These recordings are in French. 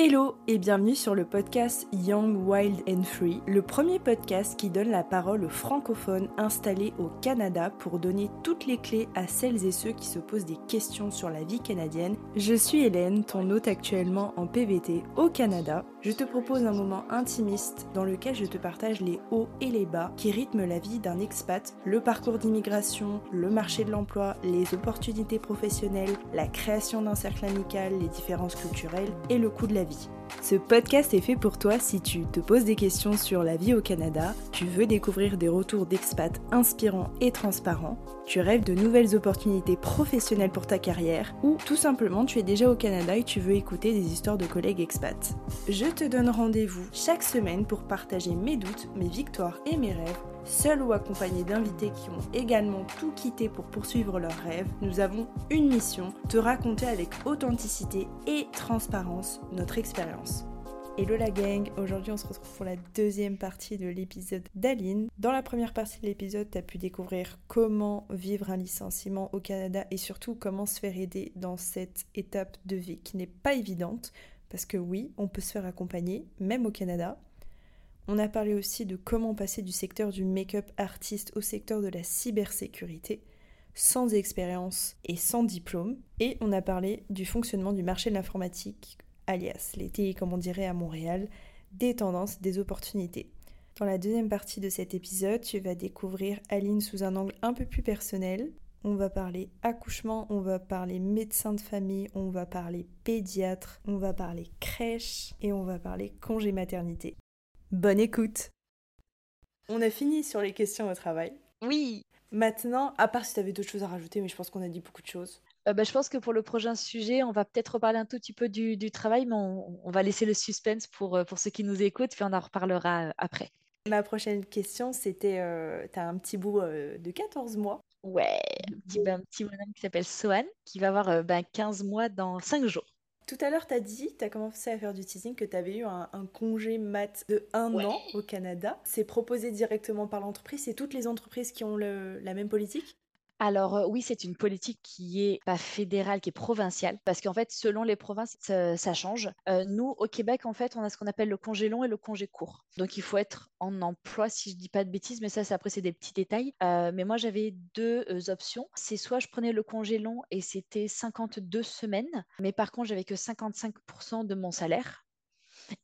Hello et bienvenue sur le podcast Young, Wild and Free, le premier podcast qui donne la parole aux francophones installés au Canada pour donner toutes les clés à celles et ceux qui se posent des questions sur la vie canadienne. Je suis Hélène, ton hôte actuellement en PVT au Canada. Je te propose un moment intimiste dans lequel je te partage les hauts et les bas qui rythment la vie d'un expat, le parcours d'immigration, le marché de l'emploi, les opportunités professionnelles, la création d'un cercle amical, les différences culturelles et le coût de la vie. Ce podcast est fait pour toi si tu te poses des questions sur la vie au Canada, tu veux découvrir des retours d'expats inspirants et transparents, tu rêves de nouvelles opportunités professionnelles pour ta carrière, ou tout simplement tu es déjà au Canada et tu veux écouter des histoires de collègues expats. Je te donne rendez-vous chaque semaine pour partager mes doutes, mes victoires et mes rêves seul ou accompagné d'invités qui ont également tout quitté pour poursuivre leurs rêves, nous avons une mission, te raconter avec authenticité et transparence notre expérience. Hello la gang, aujourd'hui on se retrouve pour la deuxième partie de l'épisode d'Aline. Dans la première partie de l'épisode, tu as pu découvrir comment vivre un licenciement au Canada et surtout comment se faire aider dans cette étape de vie qui n'est pas évidente parce que oui, on peut se faire accompagner, même au Canada, on a parlé aussi de comment passer du secteur du make-up artiste au secteur de la cybersécurité sans expérience et sans diplôme. Et on a parlé du fonctionnement du marché de l'informatique, alias les comme on dirait à Montréal, des tendances, des opportunités. Dans la deuxième partie de cet épisode, tu vas découvrir Aline sous un angle un peu plus personnel. On va parler accouchement, on va parler médecin de famille, on va parler pédiatre, on va parler crèche et on va parler congé maternité. Bonne écoute On a fini sur les questions au travail. Oui Maintenant, à part si tu avais d'autres choses à rajouter, mais je pense qu'on a dit beaucoup de choses. Euh, bah, je pense que pour le prochain sujet, on va peut-être reparler un tout petit peu du, travail, mais on, va laisser le suspense pour, euh, pour ceux qui nous écoutent, puis on en reparlera euh, après. Ma prochaine question, c'était, tu as un petit bout de 14 mois. Ouais, un petit, ben, un petit bonhomme qui s'appelle Sohan, qui va avoir ben, 15 mois dans 5 jours. Tout à l'heure, tu as dit, tu as commencé à faire du teasing, que tu avais eu un, congé mat de un an au Canada. C'est proposé directement par l'entreprise. C'est toutes les entreprises qui ont la même politique? Alors oui, c'est une politique qui est pas fédérale, qui est provinciale, parce qu'en fait, selon les provinces, ça, change. nous, au Québec, en fait, on a ce qu'on appelle le congé long et le congé court. Donc il faut être en emploi, si je dis pas de bêtises, mais ça, c'est après, c'est des petits détails. mais moi, j'avais deux options. C'est soit je prenais le congé long et c'était 52 semaines, mais par contre, j'avais que 55% de mon salaire.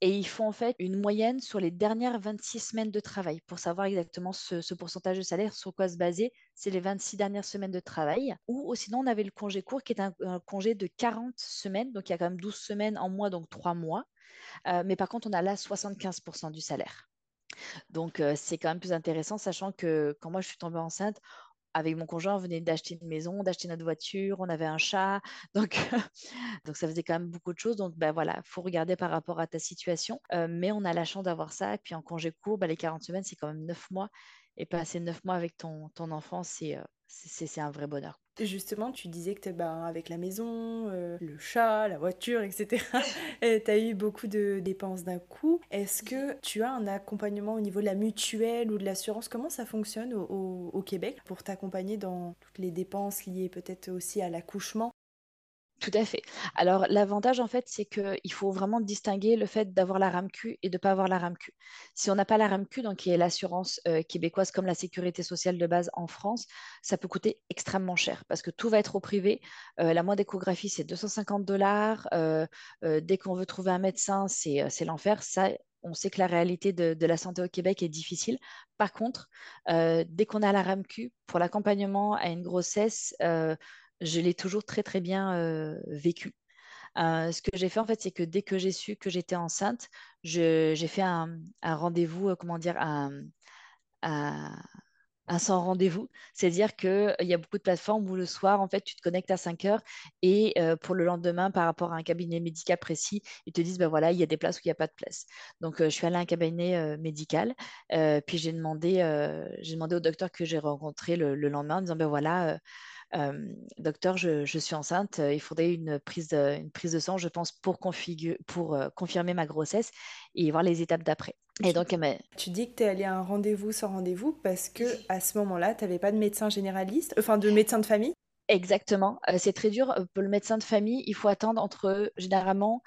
Et ils font en fait une moyenne sur les dernières 26 semaines de travail pour savoir exactement ce, pourcentage de salaire, sur quoi se baser. C'est les 26 dernières semaines de travail. Ou sinon, on avait le congé court qui est un, congé de 40 semaines. Donc, il y a quand même 12 semaines en mois, donc 3 mois. Euh, mais par contre, on a là 75% du salaire. Donc, euh, c'est quand même plus intéressant, sachant que quand moi je suis tombée enceinte, avec mon conjoint, on venait d'acheter une maison, d'acheter notre voiture, on avait un chat. Donc, donc ça faisait quand même beaucoup de choses. Donc, ben voilà, faut regarder par rapport à ta situation. Euh, mais on a la chance d'avoir ça. Et puis en congé court, ben, les 40 semaines, c'est quand même 9 mois. Et passer 9 mois avec ton, ton enfant, euh, c'est un vrai bonheur. Justement, tu disais que ben, avec la maison, euh, le chat, la voiture, etc., tu as eu beaucoup de dépenses d'un coup. Est-ce que tu as un accompagnement au niveau de la mutuelle ou de l'assurance? Comment ça fonctionne au, au Québec pour t'accompagner dans toutes les dépenses liées peut-être aussi à l'accouchement? Tout à fait. Alors, l'avantage, en fait, c'est qu'il faut vraiment distinguer le fait d'avoir la RAMQ et de ne pas avoir la RAMQ. Si on n'a pas la RAMQ, donc qui est l'assurance euh, québécoise comme la sécurité sociale de base en France, ça peut coûter extrêmement cher parce que tout va être au privé. Euh, la moindre échographie, c'est 250 dollars. Euh, dès qu'on veut trouver un médecin, c'est l'enfer. Ça, on sait que la réalité de, de, la santé au Québec est difficile. Par contre, dès qu'on a la RAMQ, pour l'accompagnement à une grossesse, je l'ai toujours très très bien vécu. Ce que j'ai fait en fait, c'est que dès que j'ai su que j'étais enceinte, j'ai fait un, rendez-vous, comment dire, un, sans rendez-vous. C'est-à-dire qu'il y a beaucoup de plateformes où le soir, en fait, tu te connectes à 5 heures et pour le lendemain, par rapport à un cabinet médical précis, ils te disent, ben voilà, il y a des places où il n'y a pas de place. Donc, je suis allée à un cabinet médical, puis j'ai demandé, demandé au docteur que j'ai rencontré le, le, lendemain en disant, ben voilà, docteur, je, suis enceinte, il faudrait une prise de, une prise de sang, je pense, pour, pour confirmer ma grossesse et voir les étapes d'après. Et donc, tu dis que tu es allée à un rendez-vous sans rendez-vous parce que à ce moment-là, tu n'avais pas de médecin généraliste, enfin de médecin de famille? Exactement. c'est très dur. Pour le médecin de famille, il faut attendre entre généralement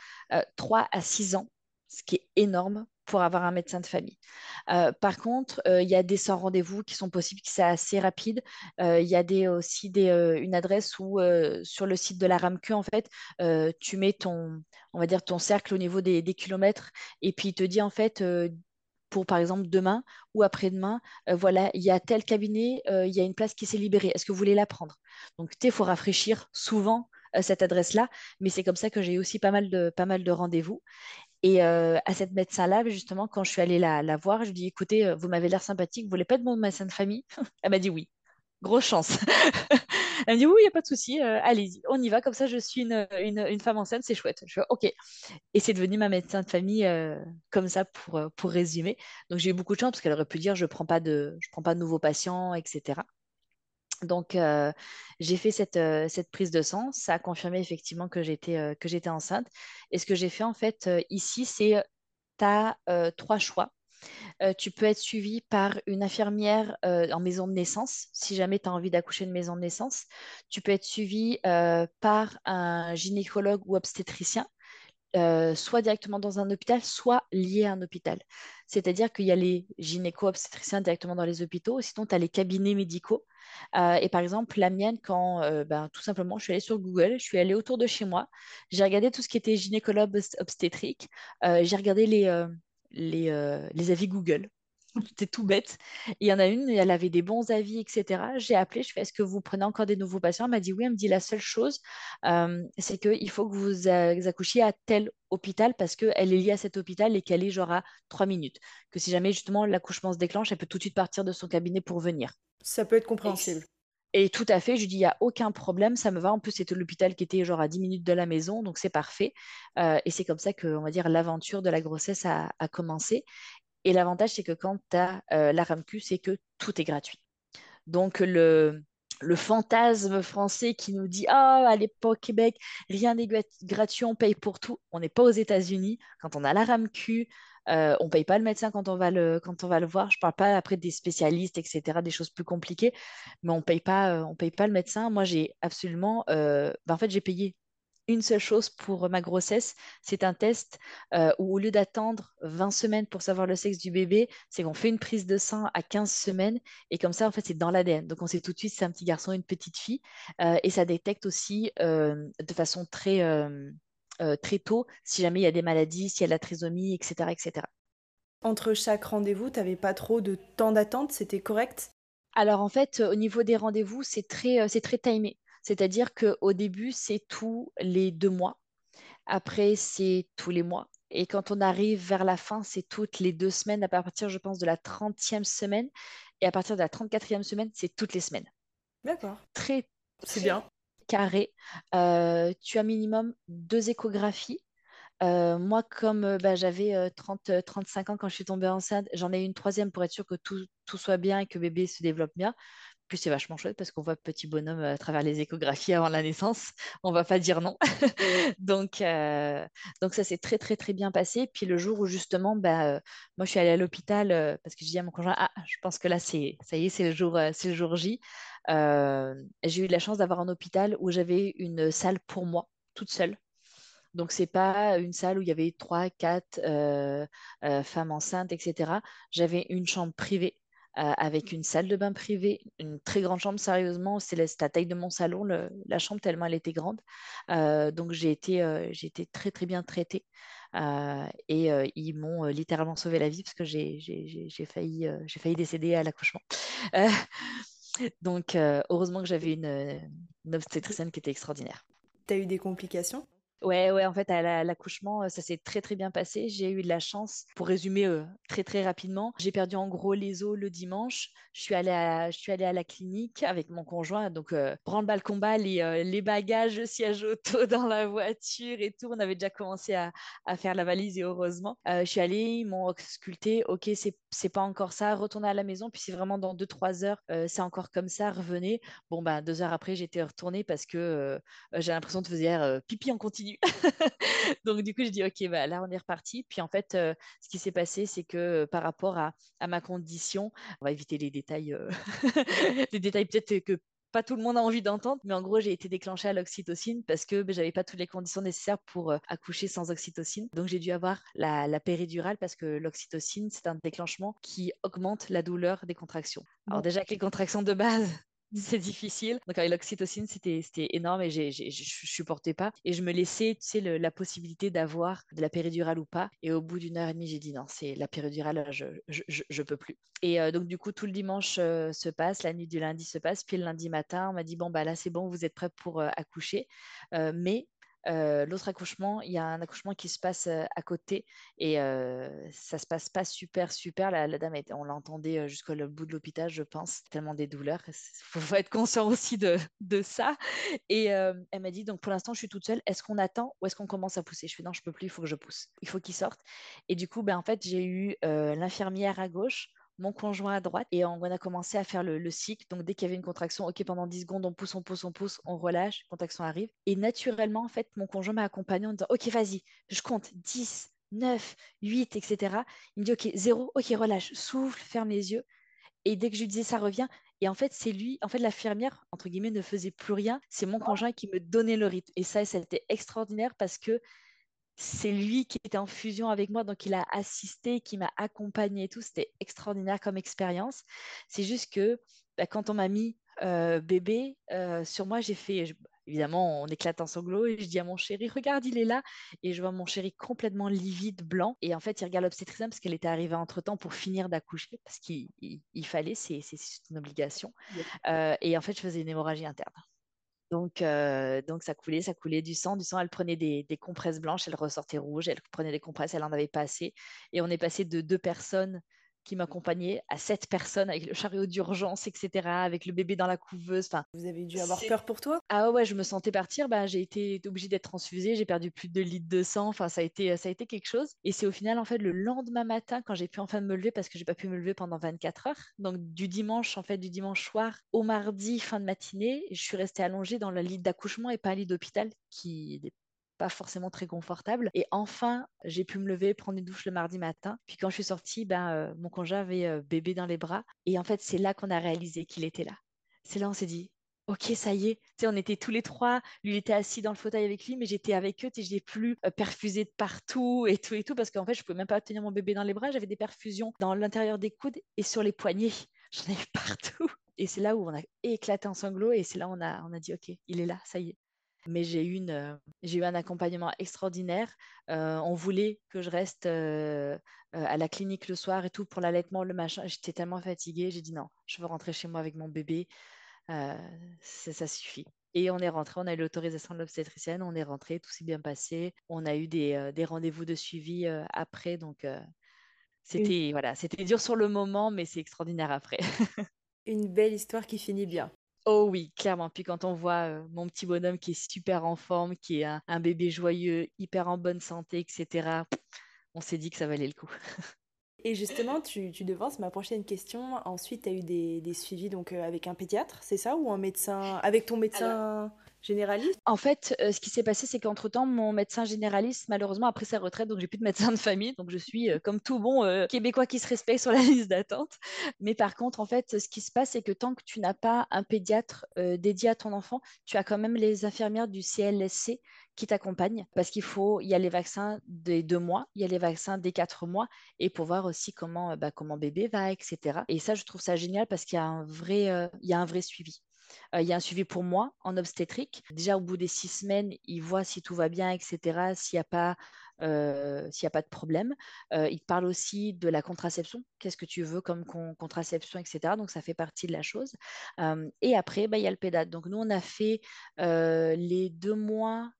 3 à 6 ans, ce qui est énorme pour avoir un médecin de famille. par contre, il y a des sans rendez-vous qui sont possibles, qui sont assez rapides. Il y a aussi une adresse où sur le site de la RAMQ, en fait, tu mets ton, on va dire, ton cercle au niveau des, kilomètres et puis il te dit en fait pour par exemple demain ou après-demain, euh, voilà, il y a tel cabinet, euh, il y a une place qui s'est libérée. Est-ce que vous voulez la prendre? Donc, il faut rafraîchir souvent euh, cette adresse-là, mais c'est comme ça que j'ai aussi pas mal de rendez-vous. Et à cette médecin-là, justement, quand je suis allée la, voir, je lui dis écoutez, vous m'avez l'air sympathique, vous voulez pas de mon médecin de famille? Elle m'a dit oui. Grosse chance. Elle me dit oui, il n'y a pas de souci, euh, allez-y, on y va. Comme ça, je suis une, une, femme enceinte, c'est chouette. Je fais OK. Et c'est devenu ma médecin de famille euh, comme ça pour, euh, résumer. Donc j'ai eu beaucoup de chance parce qu'elle aurait pu dire je ne prends, je prends pas de nouveaux patients, etc. Donc, j'ai fait cette, cette, prise de sang. Ça a confirmé effectivement que j'étais que j'étais enceinte. Et ce que j'ai fait en fait ici, c'est tu as trois choix. Euh, tu peux être suivi par une infirmière euh, en maison de naissance, si jamais tu as envie d'accoucher de maison de naissance. Tu peux être suivi euh, par un gynécologue ou obstétricien, soit directement dans un hôpital, soit lié à un hôpital. C'est-à-dire qu'il y a les gynéco-obstétriciens directement dans les hôpitaux, sinon tu as les cabinets médicaux. et par exemple, la mienne, quand ben, tout simplement je suis allée sur Google, je suis allée autour de chez moi, j'ai regardé tout ce qui était gynécologue obstétrique, j'ai regardé les, euh, les, avis Google. C'était tout bête. Il y en a une, elle avait des bons avis, etc. J'ai appelé, je fais est-ce que vous prenez encore des nouveaux patients? Elle m'a dit oui. Elle me dit la seule chose, euh, c'est qu'il faut que vous accouchiez à tel hôpital parce qu'elle est liée à cet hôpital et qu'elle est genre à trois minutes. Que si jamais justement l'accouchement se déclenche, elle peut tout de suite partir de son cabinet pour venir. Ça peut être compréhensible. Et tout à fait, je lui dis, il n'y a aucun problème, ça me va. En plus, c'était l'hôpital qui était genre à 10 minutes de la maison, donc c'est parfait. Euh, et c'est comme ça que, on va dire, l'aventure de la grossesse a, commencé. Et l'avantage, c'est que quand tu as euh, la RAMQ, c'est que tout est gratuit. Donc, le, fantasme français qui nous dit Ah, à l'époque, Québec, rien n'est gratuit, on paye pour tout. On n'est pas aux États-Unis. Quand on a la RAMQ, euh, on ne paye pas le médecin quand on, va le, quand on va le voir. Je ne parle pas après des spécialistes, etc., des choses plus compliquées, mais on paye pas, euh, paye pas le médecin. Moi, j'ai absolument. Euh, ben, en fait, j'ai payé une seule chose pour ma grossesse, c'est un test où au lieu d'attendre 20 semaines pour savoir le sexe du bébé, c'est qu'on fait une prise de sang à 15 semaines et comme ça, en fait, c'est dans l'ADN. Donc, on sait tout de suite si c'est un petit garçon ou une petite fille et ça détecte aussi de façon très, euh, très tôt si jamais il y a des maladies, s'il y a de la trisomie, etc. etc. Entre chaque rendez-vous, tu n'avais pas trop de temps d'attente, c'était correct? Alors en fait, au niveau des rendez-vous, c'est très, euh, c'est très timé. C'est-à-dire qu'au début, c'est tous les deux mois. Après, c'est tous les mois. Et quand on arrive vers la fin, c'est toutes les deux semaines, à partir, je pense, de la 30e semaine. Et à partir de la 34e semaine, c'est toutes les semaines. D'accord. Très, c'est bien carré. Euh, tu as minimum deux échographies. Euh, moi, comme euh, bah, j'avais 30, 35 ans quand je suis tombée enceinte, j'en ai une troisième pour être sûr que tout, tout soit bien et que bébé se développe bien. Puis c'est vachement chouette parce qu'on voit petit bonhomme à travers les échographies avant la naissance. On va pas dire non. donc, donc ça s'est très très très bien passé. Puis le jour où justement, bah, moi je suis allée à l'hôpital parce que je dis à mon conjoint, ah, je pense que là c'est ça y est, c'est le jour, c'est le jour J. Euh, j'ai eu la chance d'avoir un hôpital où j'avais une salle pour moi, toute seule. Donc, c'est pas une salle où il y avait trois, quatre euh, euh, femmes enceintes, etc. J'avais une chambre privée avec une salle de bain privée, une très grande chambre, sérieusement, c'est la, taille de mon salon, la chambre tellement elle était grande. donc j'ai été, j'ai été très très bien traitée. et ils m'ont littéralement sauvé la vie parce que j'ai failli, failli décéder à l'accouchement. Donc, euh, heureusement que j'avais une, une obstétricienne qui était extraordinaire. Tu as eu des complications? Ouais, ouais, en fait, à l'accouchement, euh, ça s'est très, très bien passé. J'ai eu de la chance. Pour résumer euh, très, très rapidement, j'ai perdu en gros les os le dimanche. Je suis allée à, je suis allée à la clinique avec mon conjoint. Donc, euh, branle le combat, les, les bagages, siège auto dans la voiture et tout. On avait déjà commencé à, à faire la valise et heureusement. je suis allée, ils m'ont sculpté. Ok, c'est pas encore ça. Retournez à la maison. Puis, c'est vraiment dans 2-3 heures, c'est encore comme ça. Revenez. Bon, bah, deux heures après, j'étais retournée parce que j'ai l'impression de faire pipi en continu Donc, du coup, je dis, OK, bah, là, on est reparti. Puis, en fait, euh, ce qui s'est passé, c'est que euh, par rapport à, ma condition, on va éviter les détails, euh, les détails peut-être que pas tout le monde a envie d'entendre, mais en gros, j'ai été déclenchée à l'oxytocine parce que ben, j'avais pas toutes les conditions nécessaires pour euh, accoucher sans oxytocine. Donc, j'ai dû avoir la, la péridurale parce que l'oxytocine, c'est un déclenchement qui augmente la douleur des contractions. Alors, déjà que les contractions de base, c'est difficile. Donc avec l'oxytocine, c'était énorme et je ne supportais pas. Et je me laissais, tu sais, la possibilité d'avoir de la péridurale ou pas. Et au bout d'une heure et demie, j'ai dit non, c'est la péridurale, je, je, peux plus. Et euh, donc du coup, tout le dimanche euh, se passe, la nuit du lundi se passe. Puis le lundi matin, on m'a dit bon bah là c'est bon, vous êtes prêts pour euh, accoucher. mais euh, l'autre accouchement, il y a un accouchement qui se passe euh, à côté et euh, ça se passe pas super, super. La, dame, on l'entendait jusqu'au bout de l'hôpital, je pense, tellement des douleurs. Il faut, être conscient aussi de, ça. Et elle m'a dit, donc pour l'instant, je suis toute seule. Est-ce qu'on attend ou est-ce qu'on commence à pousser? Je fais, non, je peux plus, il faut que je pousse. Il faut qu'il sorte. Et du coup, ben, en fait, j'ai eu l'infirmière à gauche mon conjoint à droite et on a commencé à faire le, cycle. Donc dès qu'il y avait une contraction, ok, pendant 10 secondes, on pousse, on pousse, on pousse, on relâche, contraction arrive. Et naturellement, en fait, mon conjoint m'a accompagné en disant, ok, vas-y, je compte 10, 9, 8, etc. Il me dit, ok, 0, ok, relâche, souffle, ferme les yeux. Et dès que je lui disais ça revient, et en fait, c'est lui, en fait, l'infirmière, entre guillemets, ne faisait plus rien. C'est mon conjoint qui me donnait le rythme. Et ça, été extraordinaire parce que c'est lui qui était en fusion avec moi, donc il a assisté, qui m'a accompagné et tout. C'était extraordinaire comme expérience. C'est juste que bah, quand on m'a mis euh, bébé euh, sur moi, j'ai fait, évidemment, on éclate en sanglots et je dis à mon chéri, regarde, il est là. Et je vois mon chéri complètement livide, blanc. Et en fait, il regarde l'obstétricienne parce qu'elle était arrivée entre temps pour finir d'accoucher, parce qu'il fallait, c'est une obligation. Euh, et en fait, je faisais une hémorragie interne. Donc, euh, donc ça coulait, ça coulait du sang. Du sang, elle prenait des, des, compresses blanches, elle ressortait rouge, elle prenait des compresses, elle en avait pas assez. Et on est passé de deux personnes qui m'accompagnait à sept personnes avec le chariot d'urgence, etc., avec le bébé dans la couveuse. Enfin, Vous avez dû avoir peur pour toi? Ah ouais, je me sentais partir. Ben, j'ai été obligée d'être transfusée, j'ai perdu plus de 2 litres de sang. Enfin, ça a été, ça a été quelque chose. Et c'est au final, en fait, le lendemain matin, quand j'ai pu enfin me lever, parce que j'ai pas pu me lever pendant 24 heures. Donc, du dimanche, en fait, du dimanche soir au mardi, fin de matinée, je suis restée allongée dans le lit d'accouchement et pas un lit d'hôpital qui pas forcément très confortable. Et enfin, j'ai pu me lever, prendre une douche le mardi matin. Puis quand je suis sortie, ben, euh, mon conjoint avait euh, bébé dans les bras. Et en fait, c'est là qu'on a réalisé qu'il était là. C'est là on s'est dit, ok, ça y est. Tu on était tous les trois. Lui, il était assis dans le fauteuil avec lui, mais j'étais avec eux. Tu sais, je n'ai plus euh, perfusé de partout et tout et tout parce qu'en fait, je pouvais même pas tenir mon bébé dans les bras. J'avais des perfusions dans l'intérieur des coudes et sur les poignets. J'en avais partout. Et c'est là où on a éclaté en sanglots et c'est là où on a, on a dit, ok, il est là, ça y est mais j'ai eu, une, j'ai eu un accompagnement extraordinaire. on voulait que je reste à la clinique le soir et tout pour l'allaitement, le machin. J'étais tellement fatiguée, j'ai dit non, je veux rentrer chez moi avec mon bébé. ça suffit. Et on est rentré, on a eu l'autorisation de l'obstétricienne, on est rentré, tout s'est bien passé. On a eu des, des rendez-vous de suivi après, donc c'était voilà, c'était dur sur le moment, mais c'est extraordinaire après. Une belle histoire qui finit bien. Oh oui, clairement. Puis quand on voit euh, mon petit bonhomme qui est super en forme, qui est un, bébé joyeux, hyper en bonne santé, etc., on s'est dit que ça valait le coup. Et justement, tu, tu devances ma prochaine question. Ensuite, tu as eu des, suivis donc, euh, avec un pédiatre, c'est ça? Ou un médecin Avec ton médecin En fait, euh, ce qui s'est passé, c'est qu'entre-temps, mon médecin généraliste, malheureusement, a pris sa retraite, donc j'ai plus de médecin de famille. Donc je suis, euh, comme tout bon euh, Québécois qui se respecte, sur la liste d'attente. Mais par contre, en fait, ce qui se passe, c'est que tant que tu n'as pas un pédiatre dédié à ton enfant, tu as quand même les infirmières du CLSC qui t'accompagnent parce qu'il faut, il y a les vaccins des deux mois, il y a les vaccins des quatre mois et pour voir aussi comment, bah, comment bébé va, etc. Et ça, je trouve ça génial parce qu'il y a un vrai, il y a un vrai suivi. Euh, il y a un suivi pour moi en obstétrique. Déjà, au bout des six semaines, il voit si tout va bien, etc., s'il n'y a pas euh, n'y a pas de problème. Euh, il parle aussi de la contraception. Qu'est-ce que tu veux comme contraception, etc. Donc, ça fait partie de la chose. et après, bah, il y a le pédate. Donc, nous, on a fait les deux mois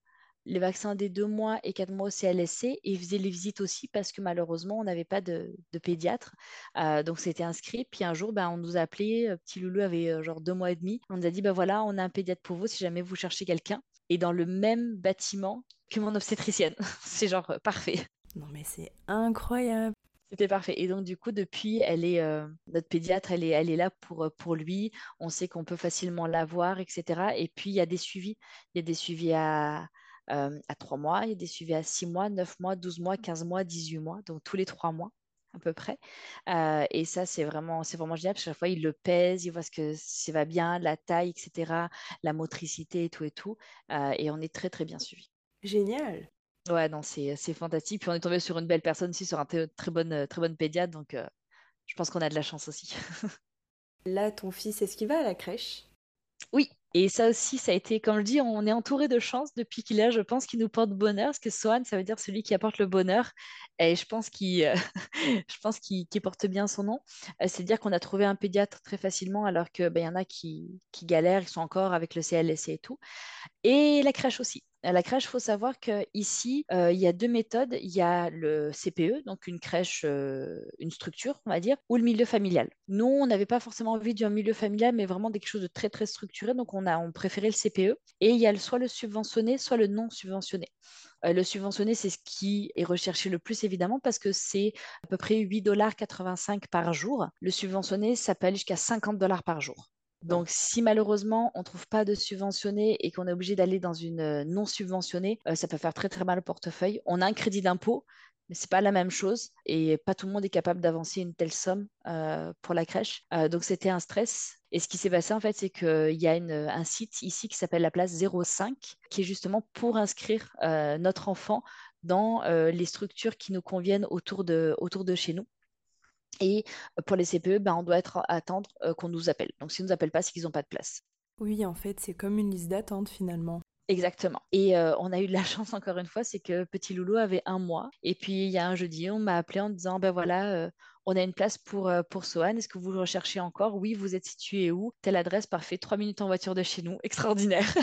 les vaccins des deux mois et quatre mois au CLSC et ils faisaient les visites aussi parce que malheureusement, on n'avait pas de, pédiatre. Euh, donc, c'était inscrit. Puis un jour, ben, on nous a appelé. Euh, petit Loulou avait euh, genre deux mois et demi. On nous a dit, ben voilà, on a un pédiatre pour vous si jamais vous cherchez quelqu'un. Et dans le même bâtiment que mon obstétricienne. c'est genre parfait. Non, mais c'est incroyable. C'était parfait. Et donc, du coup, depuis, elle est, notre pédiatre, elle est, elle est là pour, pour lui. On sait qu'on peut facilement la voir, etc. Et puis, il y a des suivis. Il y a des suivis à, euh, à 3 mois, il y a des suivis à 6 mois, 9 mois, 12 mois, 15 mois, 18 mois, donc tous les 3 mois. à peu près. et ça, c'est vraiment, c'est vraiment génial parce qu'à chaque fois, il le pèse, il voit ce que ça va bien, la taille, etc., la motricité et tout et tout. et on est très, très bien suivi. Génial. Ouais, non, c'est fantastique. Puis on est tombé sur une belle personne aussi, sur un très, bonne, très bonne pédiatre. Donc, je pense qu'on a de la chance aussi. Là, ton fils, est-ce qu'il va à la crèche? Oui, et ça aussi, ça a été, comme je dis, on est entouré de chance depuis qu'il est, je pense, qu'il nous porte bonheur, parce que Swan, ça veut dire celui qui apporte le bonheur. Et je pense qu'il je pense qu'il porte bien son nom. Euh, C'est-à-dire qu'on a trouvé un pédiatre très facilement, alors qu'il ben, y en a qui, qui galèrent, ils sont encore avec le CLSC et tout. Et la crèche aussi. À la crèche, il faut savoir qu'ici, euh, il y a deux méthodes. Il y a le CPE, donc une crèche, euh, une structure, on va dire, ou le milieu familial. Nous, on n'avait pas forcément envie d'un milieu familial, mais vraiment quelque chose de très, très structuré. Donc, on a on préférait le CPE. Et il y a soit le subventionné, soit le non subventionné. Euh, le subventionné, c'est ce qui est recherché le plus, évidemment, parce que c'est à peu près 8,85 dollars par jour. Le subventionné, ça peut aller jusqu'à 50 dollars par jour. Donc, si malheureusement on ne trouve pas de subventionné et qu'on est obligé d'aller dans une euh, non subventionnée, euh, ça peut faire très très mal au portefeuille. On a un crédit d'impôt, mais c'est pas la même chose et pas tout le monde est capable d'avancer une telle somme euh, pour la crèche. donc, c'était un stress. Et ce qui s'est passé en fait, c'est qu'il y a un site ici qui s'appelle la place 05, qui est justement pour inscrire notre enfant dans les structures qui nous conviennent autour de, autour de chez nous. Et pour les CPE, ben, on doit être, attendre qu'on nous appelle. Donc s'ils ne nous appellent pas, c'est qu'ils n'ont pas de place. Oui, en fait, c'est comme une liste d'attente finalement. Exactement. Et on a eu de la chance encore une fois, c'est que petit loulou avait un mois. Et puis il y a un jeudi, on m'a appelé en disant ben voilà, on a une place pour, pour Sohan. Est-ce que vous recherchez encore? Oui, vous êtes situé où? Telle adresse, parfait. Trois minutes en voiture de chez nous. Extraordinaire.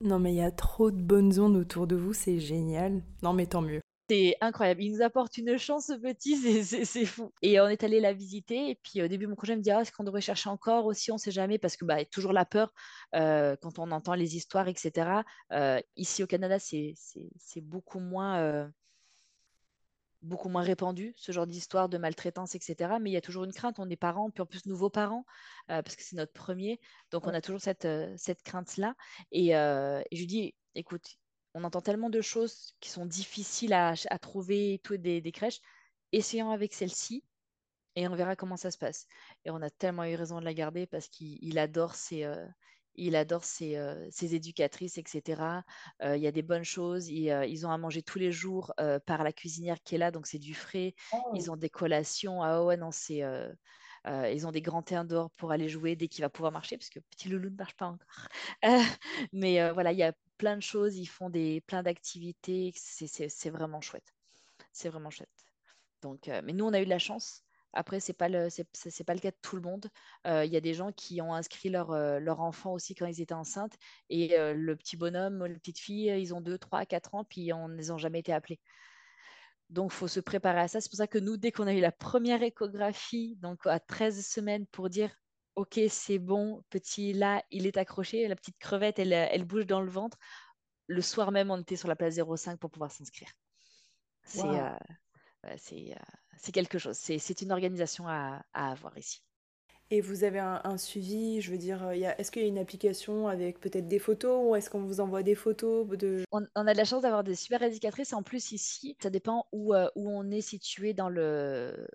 non, mais il y a trop de bonnes ondes autour de vous, c'est génial. Non, mais tant mieux. C'est incroyable. Il nous apporte une chance, ce petit, c'est fou. Et on est allé la visiter. Et puis au début, mon conjoint me dit ah, est-ce qu'on devrait chercher encore aussi? On ne sait jamais parce que bah, y a toujours la peur euh, quand on entend les histoires, etc. Euh, ici au Canada, c'est beaucoup moins. Euh, beaucoup moins répandu, ce genre d'histoire de maltraitance, etc. Mais il y a toujours une crainte. On est parents, puis en plus nouveaux parents, parce que c'est notre premier. Donc on a toujours cette, cette crainte-là. Et, et, je lui dis, écoute, on entend tellement de choses qui sont difficiles à, trouver, tout des, crèches. Essayons avec celle-ci et on verra comment ça se passe. Et on a tellement eu raison de la garder parce qu'il adore ses, euh, il adore ses, euh, éducatrices, etc. Euh, il y a des bonnes choses. ils ont à manger tous les jours par la cuisinière qui est là, donc c'est du frais. Ils oh. ont des collations. Ah ouais, non, c'est. Ils ont des grands terrains dehors pour aller jouer dès qu'il va pouvoir marcher, parce que petit loulou ne marche pas encore. mais voilà, il y a plein de choses, ils font des, plein d'activités. C'est vraiment chouette. C'est vraiment chouette. Donc, euh, mais nous, on a eu de la chance. Après, ce n'est pas, le, pas le cas de tout le monde. Euh, il y a des gens qui ont inscrit leur, euh, leur enfant aussi quand ils étaient enceintes. Et le petit bonhomme, la petite fille, ils ont 2, 3, 4 ans, puis on, ils n'ont jamais été appelés. Donc, il faut se préparer à ça. C'est pour ça que nous, dès qu'on a eu la première échographie, donc à 13 semaines, pour dire ok, c'est bon, petit, là, il est accroché, la petite crevette, elle, elle bouge dans le ventre. Le soir même, on était sur la place 05 pour pouvoir s'inscrire. C'est euh, euh, c'est quelque chose. C'est une organisation à, avoir ici. Et vous avez un, suivi, je veux dire, est-ce qu'il y a une application avec peut-être des photos ou est-ce qu'on vous envoie des photos de... on, a de la chance d'avoir des super éducatrices. En plus, ici, ça dépend où, euh, où on est situé dans le,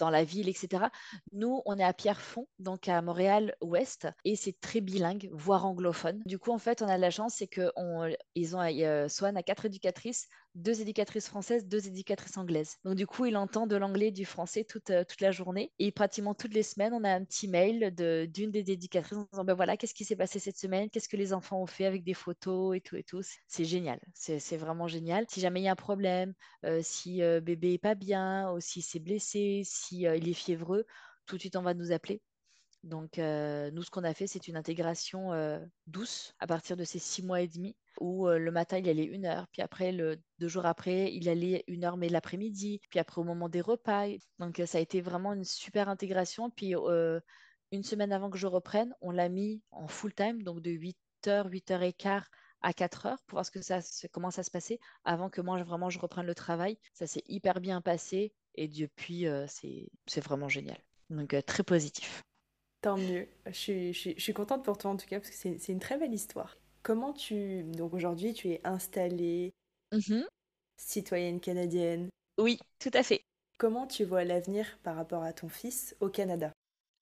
dans la ville, etc. Nous, on est à Pierrefonds, donc à Montréal-Ouest, et c'est très bilingue, voire anglophone. Du coup, en fait, on a de la chance, c'est qu'ils ont, euh, Swan a quatre éducatrices, deux éducatrices françaises, deux éducatrices anglaises. Donc du coup, il entend de l'anglais du français toute, euh, toute la journée. Et pratiquement toutes les semaines, on a un petit mail d'une des éducatrices en disant, ben voilà, qu'est-ce qui s'est passé cette semaine, qu'est-ce que les enfants ont fait avec des photos et tout et tout? C'est génial, c'est vraiment génial. Si jamais il y a un problème, euh, si euh, bébé est pas bien, ou si c'est blessé, si il est fiévreux, tout de suite on va nous appeler. Donc, nous, ce qu'on a fait, c'est une intégration douce à partir de ces six mois et demi où le matin, il allait une heure, puis après, le, deux jours après, il allait une heure, mais l'après-midi, puis après, au moment des repas. Donc, ça a été vraiment une super intégration. Puis, une semaine avant que je reprenne, on l'a mis en full-time, donc de 8h, 8h15 à 4 heures pour voir ce que ça, comment ça se passait avant que moi, vraiment, je reprenne le travail. Ça s'est hyper bien passé et depuis, c'est vraiment génial. Donc, très positif. Tant mieux. Je suis, contente pour toi en tout cas parce que c'est une très belle histoire. Comment tu... Donc aujourd'hui, tu es installée, mmh citoyenne canadienne? Oui, tout à fait. Comment tu vois l'avenir par rapport à ton fils au Canada?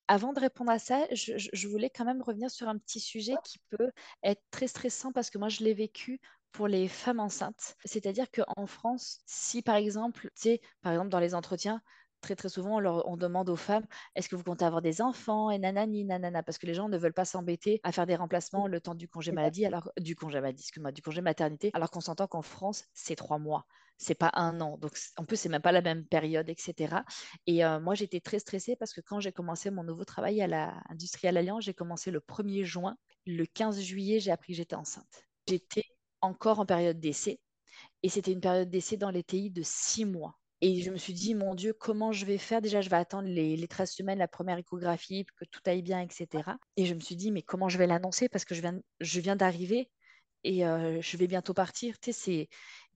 Avant de répondre à ça, je, je voulais quand même revenir sur un petit sujet qui peut être très stressant parce que moi, je l'ai vécu pour les femmes enceintes. C'est-à-dire qu'en France, si par exemple, tu sais, par exemple dans les entretiens, très très souvent, on, leur, on demande aux femmes est-ce que vous comptez avoir des enfants et nanani nanana parce que les gens ne veulent pas s'embêter à faire des remplacements le temps du congé maladie alors du congé maladie excuse-moi du congé maternité alors qu'on s'entend qu'en France c'est trois mois c'est pas un an. Donc en plus c'est même pas la même période etc et euh, moi j'étais très stressée parce que quand j'ai commencé mon nouveau travail à la Industrielle Alliance j'ai commencé le 1er juin. Le 15 juillet j'ai appris que j'étais enceinte. J'étais encore en période d'essai et c'était une période d'essai dans les TI de six mois et je me suis dit, mon Dieu, comment je vais faire? Déjà, je vais attendre les, les 13 semaines, la première échographie, que tout aille bien, etc. Et je me suis dit, mais comment je vais l'annoncer? Parce que je viens, d'arriver et euh, je vais bientôt partir.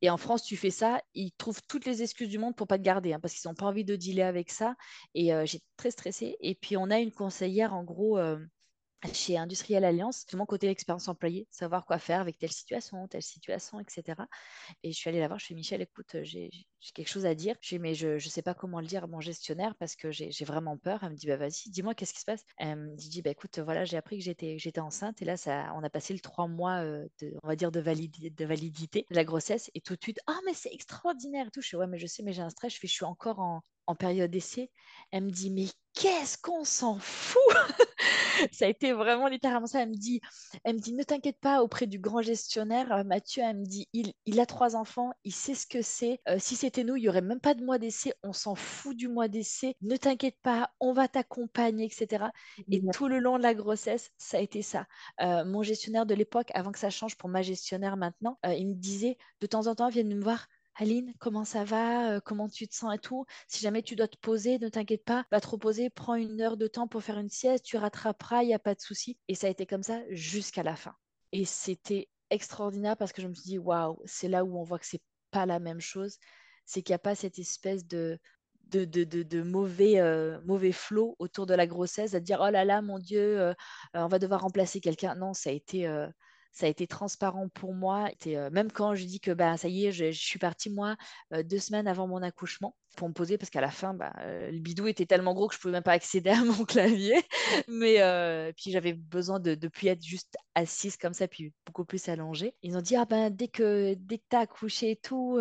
Et en France, tu fais ça, ils trouvent toutes les excuses du monde pour pas te garder, hein, parce qu'ils n'ont pas envie de dealer avec ça. Et euh, j'ai très stressé. Et puis, on a une conseillère, en gros, euh, chez Industriel Alliance, mon côté expérience employée, savoir quoi faire avec telle situation, telle situation, etc. Et je suis allée la voir, je fais Michel, écoute, j'ai quelque chose à dire. Je mais je ne sais pas comment le dire à mon gestionnaire parce que j'ai vraiment peur. Elle me dit, bah vas-y, dis-moi qu'est-ce qui se passe? Elle me dit, bah écoute, voilà, j'ai appris que j'étais enceinte et là, ça, on a passé le trois mois, euh, de, on va dire, de, validité, de validité la grossesse et tout de suite, ah, mais c'est extraordinaire tout. Je fais, ouais, mais je sais, mais j'ai un stress. Je fais, je suis encore en, en période d'essai. Elle me dit, mais qu'est-ce qu'on s'en fout? Ça a été vraiment littéralement ça. Elle me dit, elle me dit ne t'inquiète pas auprès du grand gestionnaire. Euh, Mathieu, elle me dit, il, il a trois enfants, il sait ce que c'est. Euh, si c'était nous, il n'y aurait même pas de mois d'essai. On s'en fout du mois d'essai. Ne t'inquiète pas, on va t'accompagner, etc. Et tout le long de la grossesse, ça a été ça. Euh, mon gestionnaire de l'époque, avant que ça change pour ma gestionnaire maintenant, il me disait de temps en temps, viens me voir Aline, comment ça va? Euh, Comment tu te sens et tout? Si jamais tu dois te poser, ne t'inquiète pas, va te reposer, prends une heure de temps pour faire une sieste, tu rattraperas, il n'y a pas de souci. Et ça a été comme ça jusqu'à la fin. Et c'était extraordinaire parce que je me suis dit, waouh, c'est là où on voit que c'est pas la même chose. C'est qu'il n'y a pas cette espèce de, de, de, de, mauvais, euh, mauvais flot autour de la grossesse, à dire, oh là là, mon Dieu, euh, on va devoir remplacer quelqu'un. Non, ça a été ça a été transparent pour moi. Euh, même quand je dis que bah, ça y est, je, suis partie moi euh, deux semaines avant mon accouchement pour me poser parce qu'à la fin, bah, euh, le bidou était tellement gros que je pouvais même pas accéder à mon clavier. Mais puis j'avais besoin de, de puis être juste assise comme ça, puis beaucoup plus allongée. Ils ont dit ah ben dès que dès que t'as accouché et tout,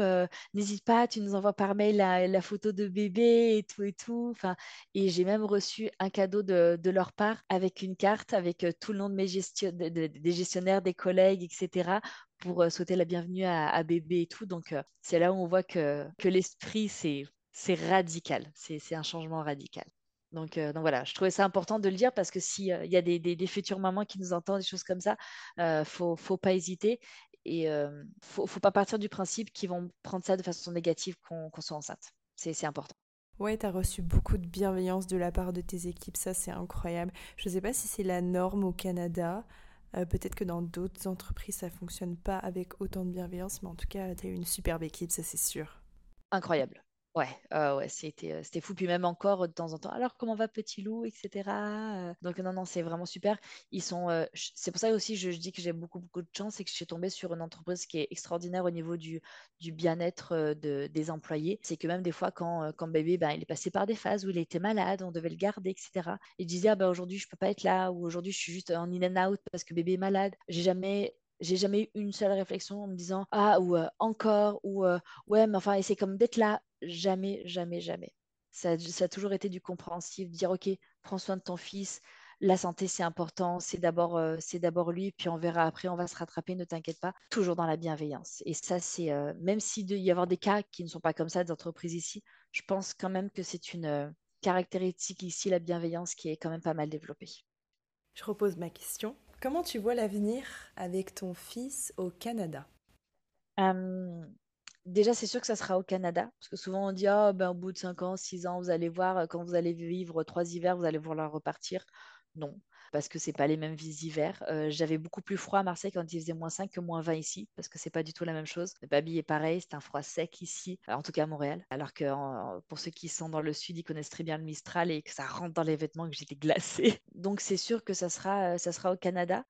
n'hésite pas, tu nous envoies par mail la, photo de bébé et tout et tout. Enfin, et j'ai même reçu un cadeau de, de, leur part avec une carte avec tout le nom de mes gestion des gestionnaires, des collègues, etc pour souhaiter la bienvenue à, bébé et tout. Donc, c'est là où on voit que, que l'esprit, c'est radical. C'est un changement radical. Donc, donc, voilà, je trouvais ça important de le dire parce que s'il y a des, des, futures mamans qui nous entendent, des choses comme ça, il ne faut, faut, pas hésiter. Et ne faut, faut, pas partir du principe qu'ils vont prendre ça de façon négative qu'on soit enceinte. C'est important. Ouais, tu as reçu beaucoup de bienveillance de la part de tes équipes, ça c'est incroyable. Je ne sais pas si c'est la norme au Canada, euh, peut-être que dans d'autres entreprises, ça fonctionne pas avec autant de bienveillance, mais en tout cas, tu as une superbe équipe, ça c'est sûr. Incroyable. Ouais, euh, ouais, c'était, euh, c'était fou. Puis même encore de temps en temps, alors comment va Petit Loup, etc. Euh. Donc non, non, c'est vraiment super. Ils sont, c'est pour ça aussi je, je dis que j'ai beaucoup, beaucoup de chance et que je suis tombée sur une entreprise qui est extraordinaire au niveau du, du bien-être de, des employés. C'est que même des fois, quand, quand bébé, ben, il est passé par des phases où il était malade, on devait le garder, etc. Il disait, ah ben aujourd'hui, je peux pas être là, ou aujourd'hui, je suis juste en in and out parce que bébé est malade. J'ai jamais j'ai jamais eu une seule réflexion en me disant ah ou encore ou ouais mais enfin c'est comme d'être là jamais, jamais, jamais. Ça, ça, a toujours été du compréhensif, dire ok, prends soin de ton fils, la santé c'est important, c'est d'abord euh, c'est d'abord lui, puis on verra après, on va se rattraper, ne t'inquiète pas, toujours dans la bienveillance. Et ça c'est euh, même s'il y avoir des cas qui ne sont pas comme ça des entreprises ici, je pense quand même que c'est une euh, caractéristique ici la bienveillance qui est quand même pas mal développée. Je repose ma question. Comment tu vois l'avenir avec ton fils au Canada? Déjà, c'est sûr que ça sera au Canada, parce que souvent on dit, ah, ben, au bout de 5 ans, 6 ans, vous allez voir, euh, quand vous allez vivre trois hivers, vous allez vouloir repartir. Non, parce que c'est pas les mêmes d'hiver. Euh, j'avais beaucoup plus froid à Marseille quand il faisait moins 5 que moins 20 ici, parce que c'est pas du tout la même chose. Le baby est pareil, c'est un froid sec ici, en tout cas à Montréal. Alors que pour ceux qui sont dans le sud, ils connaissent très bien le Mistral et que ça rentre dans les vêtements que j'étais glacée. Donc c'est sûr que ça sera, euh, ça sera au Canada.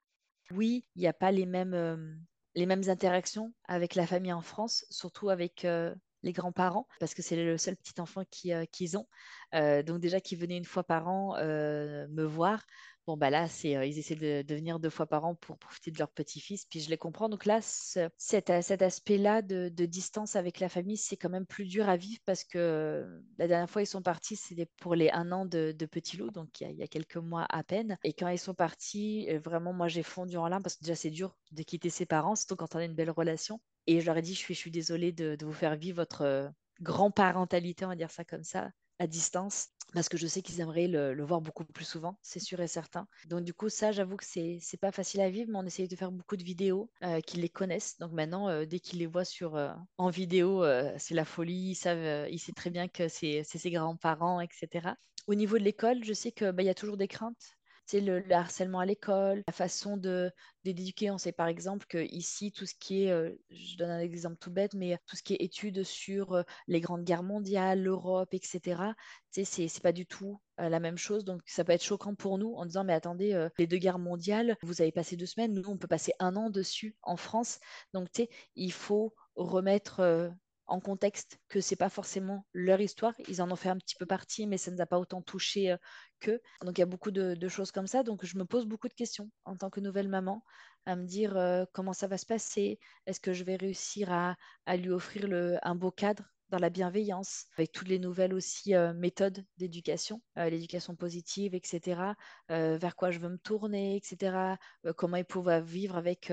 Oui, il n'y a pas les mêmes les mêmes interactions avec la famille en France, surtout avec euh, les grands-parents, parce que c'est le seul petit enfant qu'ils ont. donc déjà qu'ils venaient une fois par an me voir, Bon, bah là, c'est, ils essaient de, venir deux fois par an pour profiter de leur petit-fils, puis je les comprends. Donc là, cet, cet aspect-là de, distance avec la famille, c'est quand même plus dur à vivre parce que la dernière fois, ils sont partis, c'était pour les un an de, Petit Loup, donc il y, a, quelques mois à peine. Et quand ils sont partis, vraiment, moi, j'ai fondu en larmes parce que déjà, c'est dur de quitter ses parents, surtout quand on a une belle relation. Et je leur ai dit, je suis, je suis désolée de, vous faire vivre votre grand-parentalité, on va dire ça comme ça, à distance parce que je sais qu'ils aimeraient le, voir beaucoup plus souvent, c'est sûr et certain. Donc du coup, ça, j'avoue que c'est pas facile à vivre, mais on essaye de faire beaucoup de vidéos euh, qu'ils les connaissent. Donc maintenant, euh, dès qu'ils les voient sur euh, en vidéo, c'est la folie. Ils savent, ils savent très bien que c'est ses grands-parents, etc. Au niveau de l'école, je sais qu'il bah, y a toujours des craintes le, harcèlement à l'école, la façon de d'éduquer. On sait par exemple que ici, tout ce qui est, euh, je donne un exemple tout bête, mais tout ce qui est études sur euh, les grandes guerres mondiales, l'Europe, etc. C'est c'est pas du tout euh, la même chose. Donc ça peut être choquant pour nous en disant mais attendez, les deux guerres mondiales, vous avez passé deux semaines, nous on peut passer un an dessus en France. Donc il faut remettre en contexte que c'est pas forcément leur histoire. Ils en ont fait un petit peu partie, mais ça ne nous a pas autant touché qu'eux. Donc il y a beaucoup de, choses comme ça. Donc je me pose beaucoup de questions en tant que nouvelle maman, à me dire comment ça va se passer? Est-ce que je vais réussir à, lui offrir un beau cadre dans la bienveillance, avec toutes les nouvelles aussi méthodes d'éducation, l'éducation positive, etc., vers quoi je veux me tourner, etc., comment ils peuvent vivre avec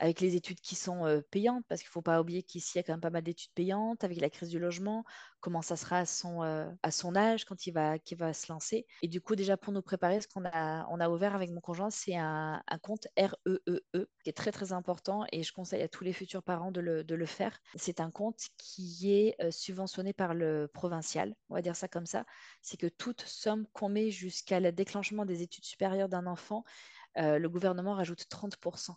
avec les études qui sont payantes, parce qu'il ne faut pas oublier qu'ici, il y a quand même pas mal d'études payantes, avec la crise du logement, comment ça sera à son, âge quand il va, se lancer. Et du coup, déjà pour nous préparer, ce qu'on a, ouvert avec mon conjoint, c'est un, compte REEE, e e, qui est très très important, et je conseille à tous les futurs parents de le faire. C'est un compte qui est subventionné par le provincial, on va dire ça comme ça. C'est que toute somme qu'on met jusqu'à le déclenchement des études supérieures d'un enfant, le gouvernement rajoute 30%.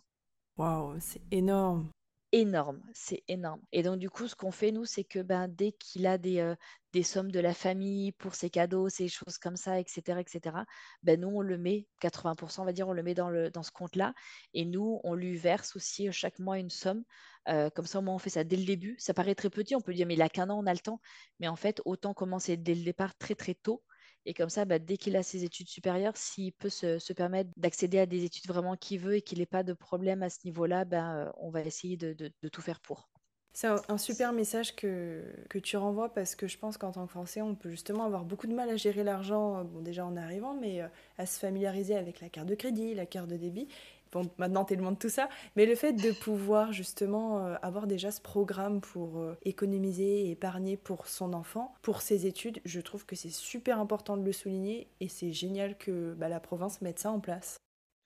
Waouh, c'est énorme. Énorme, c'est énorme. Et donc, du coup, ce qu'on fait, nous, c'est que ben, dès qu'il a des, euh, sommes de la famille pour ses cadeaux, ses choses comme ça, etc., etc., ben, nous, on le met, 80%, on va dire, on le met dans ce compte-là. Et nous, on lui verse aussi euh, chaque mois une somme. Euh, comme ça, au moins, on fait ça dès le début. Ça paraît très petit, on peut dire, mais il a qu'un an, on a le temps. Mais en fait, autant commencer dès le départ très, très tôt et comme ça, bah, dès qu'il a ses études supérieures, s'il peut se, permettre d'accéder à des études vraiment qu'il veut et qu'il n'ait pas de problème à ce niveau-là, ben, euh, on va essayer de, tout faire pour. C'est un, super message que, que, tu renvoies parce que je pense qu'en tant que Français, on peut justement avoir beaucoup de mal à gérer l'argent, bon, déjà en arrivant, mais euh, à se familiariser avec la carte de crédit, la carte de débit. Bon, maintenant, tu de tout ça, mais le fait de pouvoir justement euh, avoir déjà ce programme pour euh, économiser et épargner pour son enfant, pour ses études, je trouve que c'est super important de le souligner et c'est génial que bah, la province mette ça en place.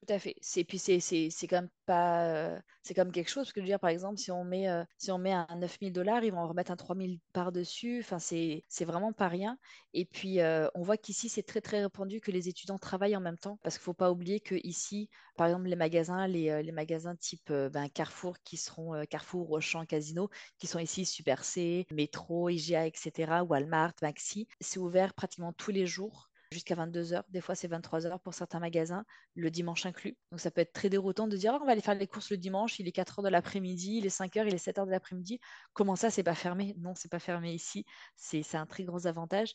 Tout à fait. C'est puis c'est c'est quand même pas euh, c'est comme quelque chose parce que je veux par exemple si on met euh, si on met un 9000 dollars ils vont en remettre un 3000 par dessus. Enfin c'est c'est vraiment pas rien. Et puis euh, on voit qu'ici c'est très très répandu que les étudiants travaillent en même temps parce qu'il faut pas oublier que ici par exemple les magasins les, les magasins type ben, Carrefour qui seront Carrefour, Auchan, Casino qui sont ici Super C, Métro, IGA etc. Walmart, Maxi c'est ouvert pratiquement tous les jours jusqu'à 22h. Des fois, c'est 23h pour certains magasins, le dimanche inclus. Donc, ça peut être très déroutant de dire oh, on va aller faire les courses le dimanche, il est 4h de l'après-midi, il est 5h, il est 7h de l'après-midi. Comment ça, c'est pas fermé? Non, c'est pas fermé ici. C'est un très gros avantage.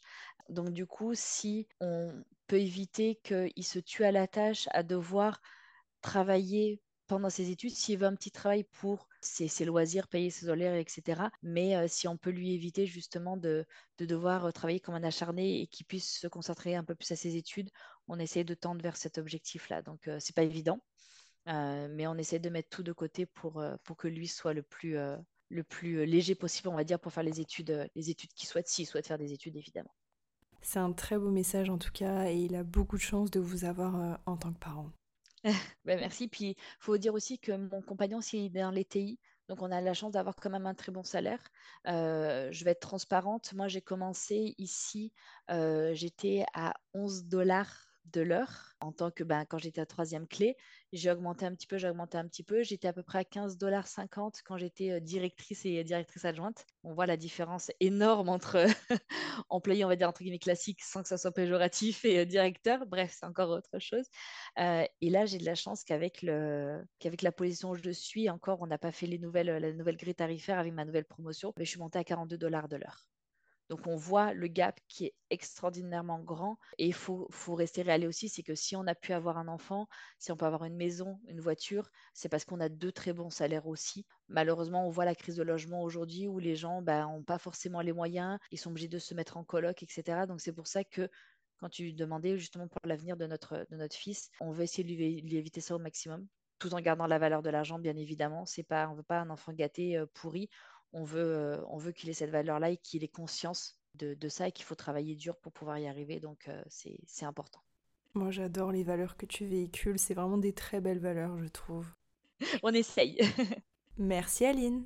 Donc, du coup, si on peut éviter qu'il se tue à la tâche à devoir travailler pendant ses études, s'il veut un petit travail pour ses, loisirs, payer ses horaires, etc. Mais euh, si on peut lui éviter justement de, devoir euh, travailler comme un acharné et qu'il puisse se concentrer un peu plus à ses études, on essaie de tendre vers cet objectif-là. Donc, euh, c'est pas évident, mais on essaie de mettre tout de côté pour, pour que lui soit le plus, le plus léger possible, on va dire, pour faire les études, les études qu'il souhaite, s'il souhaite faire des études, évidemment. C'est un très beau message en tout cas, et il a beaucoup de chance de vous avoir en tant que parent. Ben, merci. Puis, il faut dire aussi que mon compagnon, s'il est dans les TI, donc on a la chance d'avoir quand même un très bon salaire. Euh, je vais être transparente. Moi, j'ai commencé ici, euh, j'étais à 11 dollars de l'heure en tant que ben, quand j'étais à troisième clé. J'ai augmenté un petit peu, j'ai augmenté un petit peu. J'étais à peu près à 15,50 dollars quand j'étais euh, directrice et directrice adjointe. On voit la différence énorme entre employé, on va dire entre guillemets classique, sans que ça soit péjoratif, et euh, directeur. Bref, c'est encore autre chose. Euh, et là, j'ai de la chance qu'avec le qu'avec la position où je suis, encore, on n'a pas fait les nouvelles, la nouvelle grille tarifaire avec ma nouvelle promotion, mais je suis montée à 42 dollars de l'heure. Donc on voit le gap qui est extraordinairement grand et il faut, rester réel aussi, c'est que si on a pu avoir un enfant, si on peut avoir une maison, une voiture, c'est parce qu'on a deux très bons salaires aussi. Malheureusement, on voit la crise de logement aujourd'hui où les gens n'ont ben, pas forcément les moyens, ils sont obligés de se mettre en coloc, etc. Donc c'est pour ça que quand tu demandais justement pour l'avenir de notre, fils, on veut essayer de lui, éviter ça au maximum tout en gardant la valeur de l'argent, bien évidemment. C'est pas, on ne veut pas un enfant gâté euh, pourri on veut, euh, on veut qu'il ait cette valeur-là et qu'il ait conscience de, ça et qu'il faut travailler dur pour pouvoir y arriver. Donc, euh, c'est important. Moi, j'adore les valeurs que tu véhicules. C'est vraiment des très belles valeurs, je trouve. on essaye. Merci, Aline.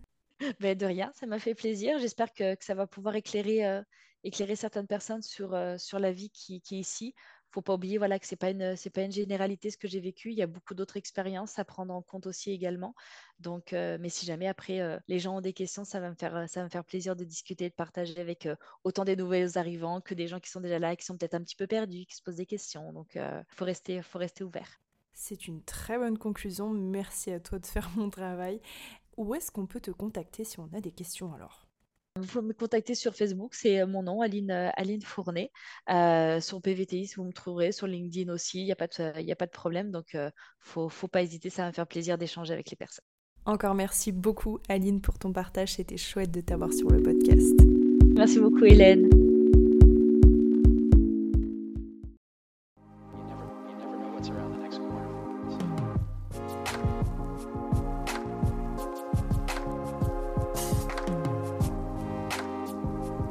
Ben, de rien, ça m'a fait plaisir. J'espère que, ça va pouvoir éclairer, euh, éclairer certaines personnes sur, sur la vie qui, qui est ici faut pas oublier voilà, que ce n'est pas, une, pas une généralité ce que j'ai vécu. Il y a beaucoup d'autres expériences à prendre en compte aussi également. Donc, euh, mais si jamais après euh, les gens ont des questions, ça va, me faire, ça va me faire plaisir de discuter, de partager avec euh, autant des nouveaux arrivants que des gens qui sont déjà là, qui sont peut-être un petit peu perdus, qui se posent des questions. Donc, faut, rester, faut rester ouvert. C'est une très bonne conclusion. Merci à toi de faire mon travail. Où est-ce qu'on peut te contacter si on a des questions alors? Vous pouvez me contacter sur Facebook, c'est euh, mon nom, Aline, euh, Aline Fournet. Euh, sur PVTI, si vous me trouverez, sur LinkedIn aussi, il n'y a, pas de, a pas de problème. Donc, il ne faut, faut pas hésiter, ça va me faire plaisir d'échanger avec les personnes. Encore merci beaucoup, Aline, pour ton partage. C'était chouette de t'avoir sur le podcast. Merci beaucoup, Hélène.